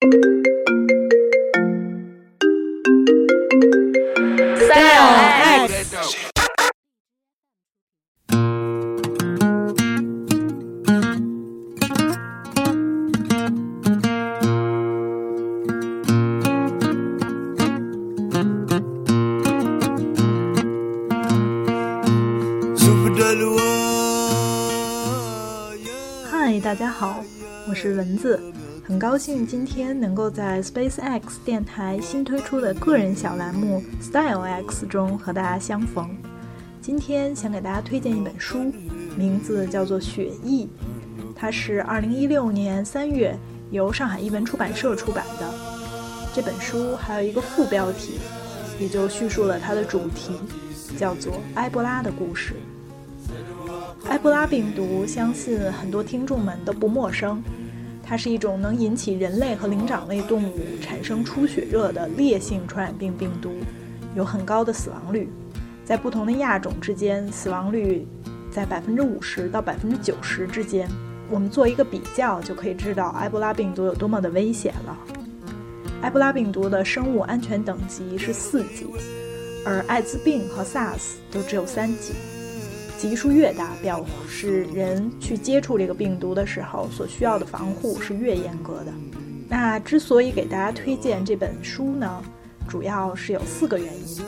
嗨，大家好，我是蚊子，很高兴今天能够在 SpaceX 电台新推出的个人小栏目 Style X 中和大家相逢。今天想给大家推荐一本书，名字叫做《雪翼》，它是2016年3月由上海译文出版社出版的。这本书还有一个副标题，也就叙述了它的主题，叫做《埃博拉的故事》。埃博拉病毒，相信很多听众们都不陌生。它是一种能引起人类和灵长类动物产生出血热的烈性传染病病毒，有很高的死亡率。在不同的亚种之间，死亡率在百分之五十到百分之九十之间。我们做一个比较，就可以知道埃博拉病毒有多么的危险了。埃博拉病毒的生物安全等级是四级，而艾滋病和 SARS 都只有三级。级数越大，表示人去接触这个病毒的时候所需要的防护是越严格的。那之所以给大家推荐这本书呢，主要是有四个原因。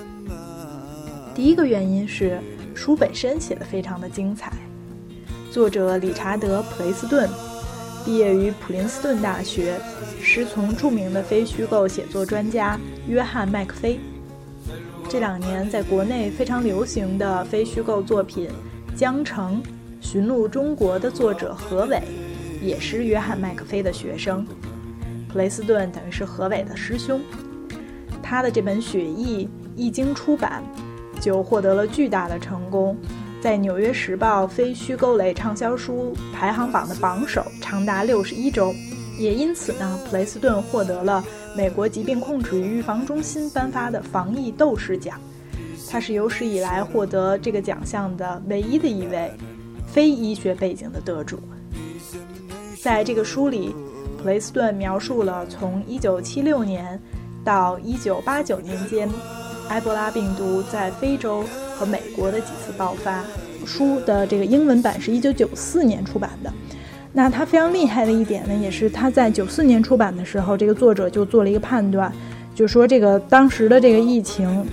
第一个原因是书本身写的非常的精彩，作者理查德·普雷斯顿毕业于普林斯顿大学，师从著名的非虚构写作专家约翰·麦克菲。这两年在国内非常流行的非虚构作品《江城寻路中国》的作者何伟，也是约翰麦克菲的学生。普雷斯顿等于是何伟的师兄。他的这本《雪翼》一经出版，就获得了巨大的成功，在《纽约时报》非虚构类畅销书排行榜的榜首长达六十一周。也因此呢，普雷斯顿获得了美国疾病控制与预防中心颁发的防疫斗士奖，他是有史以来获得这个奖项的唯一的一位非医学背景的得主。在这个书里，普雷斯顿描述了从1976年到1989年间，埃博拉病毒在非洲和美国的几次爆发。书的这个英文版是一九九四年出版的。那他非常厉害的一点呢，也是他在九四年出版的时候，这个作者就做了一个判断，就说这个当时的这个疫情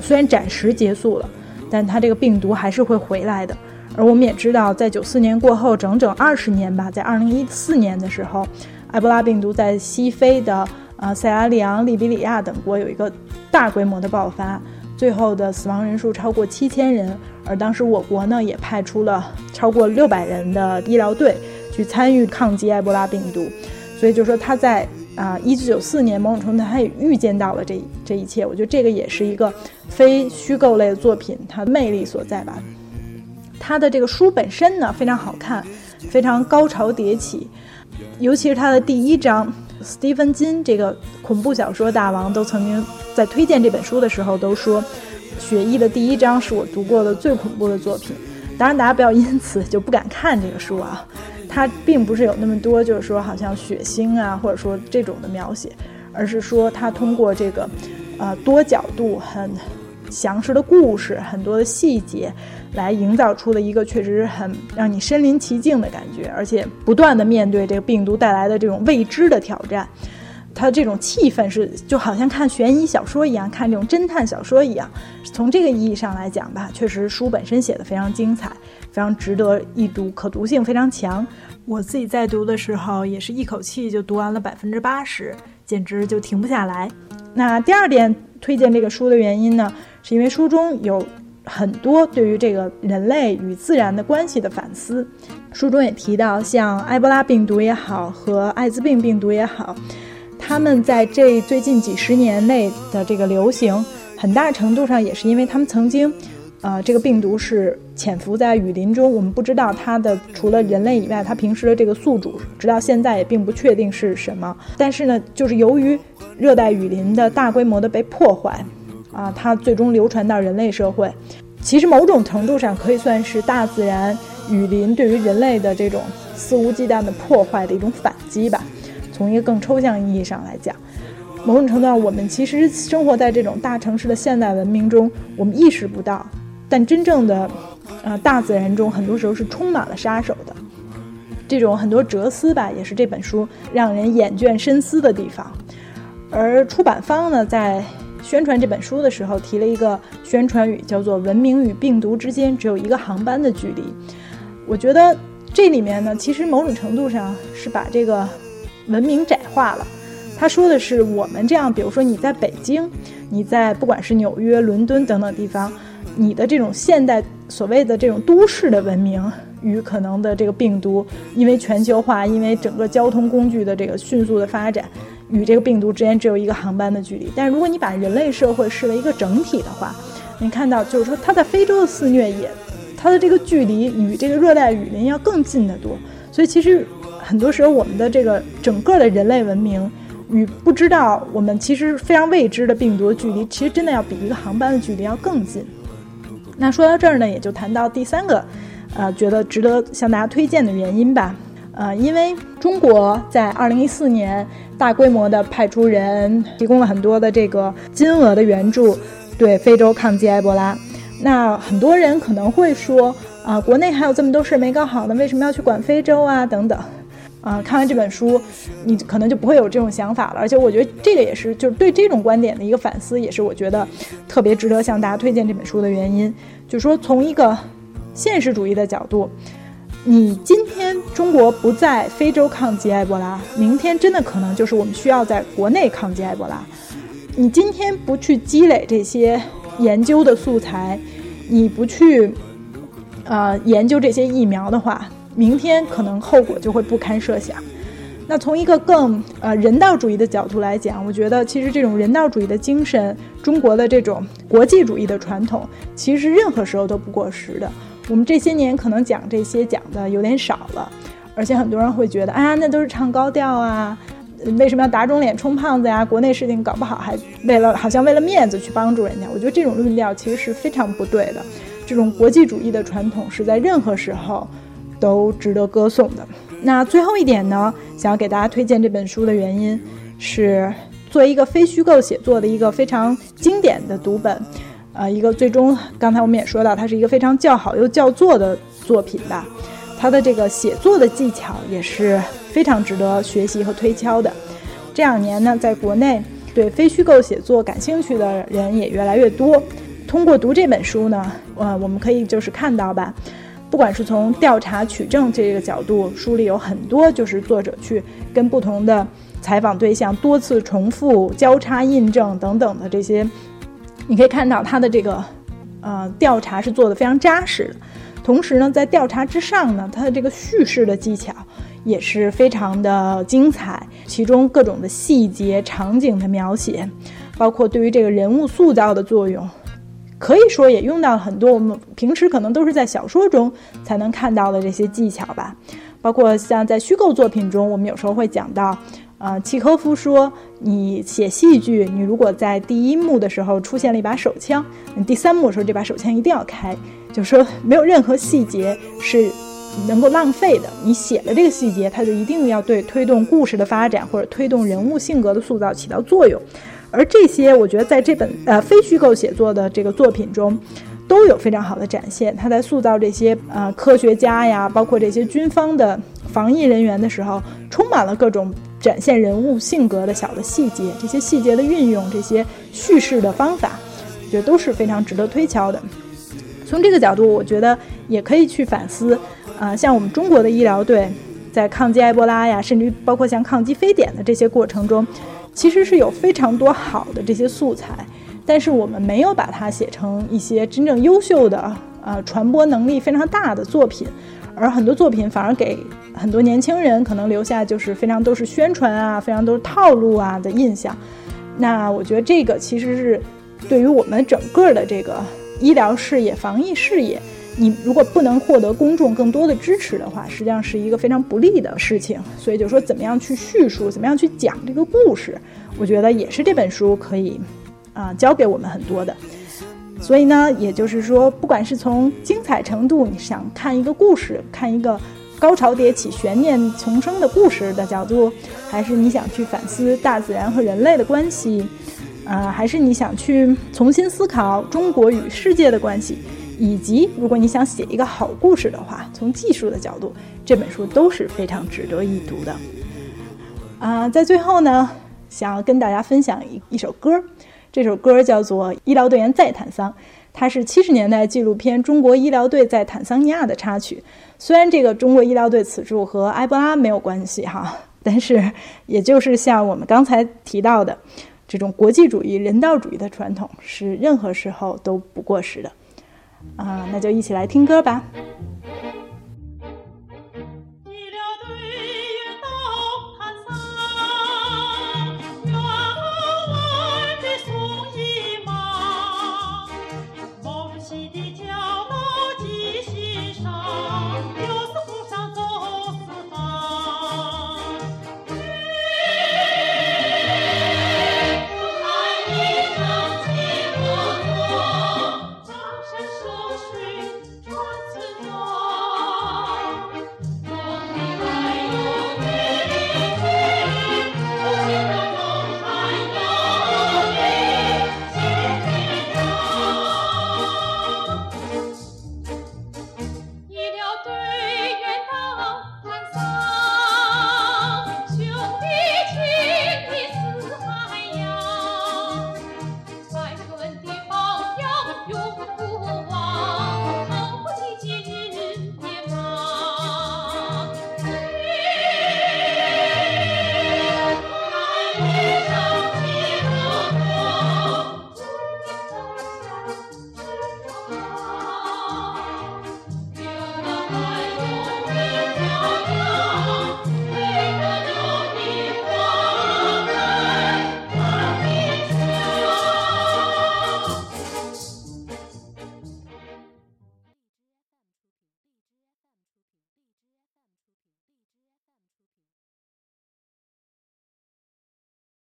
虽然暂时结束了，但它这个病毒还是会回来的。而我们也知道，在九四年过后整整二十年吧，在二零一四年的时候，埃博拉病毒在西非的啊塞拉利昂、利比里亚等国有一个大规模的爆发，最后的死亡人数超过七千人。而当时我国呢，也派出了超过六百人的医疗队。去参与抗击埃博拉病毒，所以就说他在啊一九九四年某种程度他也预见到了这这一切。我觉得这个也是一个非虚构类的作品，它的魅力所在吧。它的这个书本身呢非常好看，非常高潮迭起，尤其是它的第一章，斯蒂芬金这个恐怖小说大王都曾经在推荐这本书的时候都说，《血翼》的第一章是我读过的最恐怖的作品。当然，大家不要因此就不敢看这个书啊。它并不是有那么多，就是说好像血腥啊，或者说这种的描写，而是说它通过这个，呃，多角度、很详实的故事、很多的细节，来营造出了一个确实很让你身临其境的感觉，而且不断的面对这个病毒带来的这种未知的挑战，它这种气氛是就好像看悬疑小说一样，看这种侦探小说一样。从这个意义上来讲吧，确实书本身写的非常精彩。非常值得一读，可读性非常强。我自己在读的时候，也是一口气就读完了百分之八十，简直就停不下来。那第二点推荐这个书的原因呢，是因为书中有很多对于这个人类与自然的关系的反思。书中也提到，像埃博拉病毒也好，和艾滋病病毒也好，他们在这最近几十年内的这个流行，很大程度上也是因为他们曾经。啊，这个病毒是潜伏在雨林中，我们不知道它的除了人类以外，它平时的这个宿主，直到现在也并不确定是什么。但是呢，就是由于热带雨林的大规模的被破坏，啊，它最终流传到人类社会，其实某种程度上可以算是大自然雨林对于人类的这种肆无忌惮的破坏的一种反击吧。从一个更抽象意义上来讲，某种程度上，我们其实生活在这种大城市的现代文明中，我们意识不到，但真正的，呃，大自然中很多时候是充满了杀手的。这种很多哲思吧，也是这本书让人眼倦深思的地方。而出版方呢，在宣传这本书的时候，提了一个宣传语，叫做“文明与病毒之间只有一个航班的距离”。我觉得这里面呢，其实某种程度上是把这个文明窄化了。他说的是我们这样，比如说你在北京，你在不管是纽约、伦敦等等地方，你的这种现代所谓的这种都市的文明。与可能的这个病毒，因为全球化，因为整个交通工具的这个迅速的发展，与这个病毒之间只有一个航班的距离。但是如果你把人类社会视为一个整体的话，你看到就是说，它在非洲的肆虐也，它的这个距离与这个热带雨林要更近得多。所以其实很多时候，我们的这个整个的人类文明与不知道我们其实非常未知的病毒的距离，其实真的要比一个航班的距离要更近。那说到这儿呢，也就谈到第三个。呃，觉得值得向大家推荐的原因吧，呃，因为中国在二零一四年大规模的派出人，提供了很多的这个金额的援助，对非洲抗击埃博拉。那很多人可能会说，啊，国内还有这么多事没搞好呢，为什么要去管非洲啊？等等。啊，看完这本书，你可能就不会有这种想法了。而且我觉得这个也是，就是对这种观点的一个反思，也是我觉得特别值得向大家推荐这本书的原因。就是说，从一个现实主义的角度，你今天中国不在非洲抗击埃博拉，明天真的可能就是我们需要在国内抗击埃博拉。你今天不去积累这些研究的素材，你不去呃研究这些疫苗的话，明天可能后果就会不堪设想。那从一个更呃人道主义的角度来讲，我觉得其实这种人道主义的精神，中国的这种国际主义的传统，其实任何时候都不过时的。我们这些年可能讲这些讲的有点少了，而且很多人会觉得，啊，那都是唱高调啊，为什么要打肿脸充胖子呀？国内事情搞不好还为了好像为了面子去帮助人家，我觉得这种论调其实是非常不对的。这种国际主义的传统是在任何时候都值得歌颂的。那最后一点呢，想要给大家推荐这本书的原因，是作为一个非虚构写作的一个非常经典的读本，呃，一个最终刚才我们也说到，它是一个非常较好又较座的作品吧。它的这个写作的技巧也是非常值得学习和推敲的。这两年呢，在国内对非虚构写作感兴趣的人也越来越多。通过读这本书呢，呃，我们可以就是看到吧。不管是从调查取证这个角度，书里有很多就是作者去跟不同的采访对象多次重复、交叉印证等等的这些，你可以看到他的这个呃调查是做的非常扎实的。同时呢，在调查之上呢，他的这个叙事的技巧也是非常的精彩，其中各种的细节、场景的描写，包括对于这个人物塑造的作用。可以说也用到了很多我们平时可能都是在小说中才能看到的这些技巧吧，包括像在虚构作品中，我们有时候会讲到，呃，契诃夫说，你写戏剧，你如果在第一幕的时候出现了一把手枪，你第三幕的时候这把手枪一定要开，就说没有任何细节是能够浪费的，你写了这个细节，它就一定要对推动故事的发展或者推动人物性格的塑造起到作用。而这些，我觉得在这本呃非虚构写作的这个作品中，都有非常好的展现。他在塑造这些呃科学家呀，包括这些军方的防疫人员的时候，充满了各种展现人物性格的小的细节。这些细节的运用，这些叙事的方法，我觉得都是非常值得推敲的。从这个角度，我觉得也可以去反思，啊，像我们中国的医疗队在抗击埃博拉呀，甚至于包括像抗击非典的这些过程中。其实是有非常多好的这些素材，但是我们没有把它写成一些真正优秀的、呃传播能力非常大的作品，而很多作品反而给很多年轻人可能留下就是非常都是宣传啊、非常都是套路啊的印象。那我觉得这个其实是对于我们整个的这个医疗事业、防疫事业。你如果不能获得公众更多的支持的话，实际上是一个非常不利的事情。所以就说怎么样去叙述，怎么样去讲这个故事，我觉得也是这本书可以啊教给我们很多的。所以呢，也就是说，不管是从精彩程度，你想看一个故事，看一个高潮迭起、悬念丛生的故事的角度，还是你想去反思大自然和人类的关系，啊，还是你想去重新思考中国与世界的关系，以及如果你想写一个好故事的话，从技术的角度，这本书都是非常值得一读的。啊，在最后呢，想要跟大家分享一一首歌，这首歌叫做《医疗队员在坦桑》。它是七十年代纪录片《中国医疗队在坦桑尼亚》的插曲。虽然这个中国医疗队此处和埃博拉没有关系哈，但是也就是像我们刚才提到的，这种国际主义、人道主义的传统是任何时候都不过时的。啊，那就一起来听歌吧。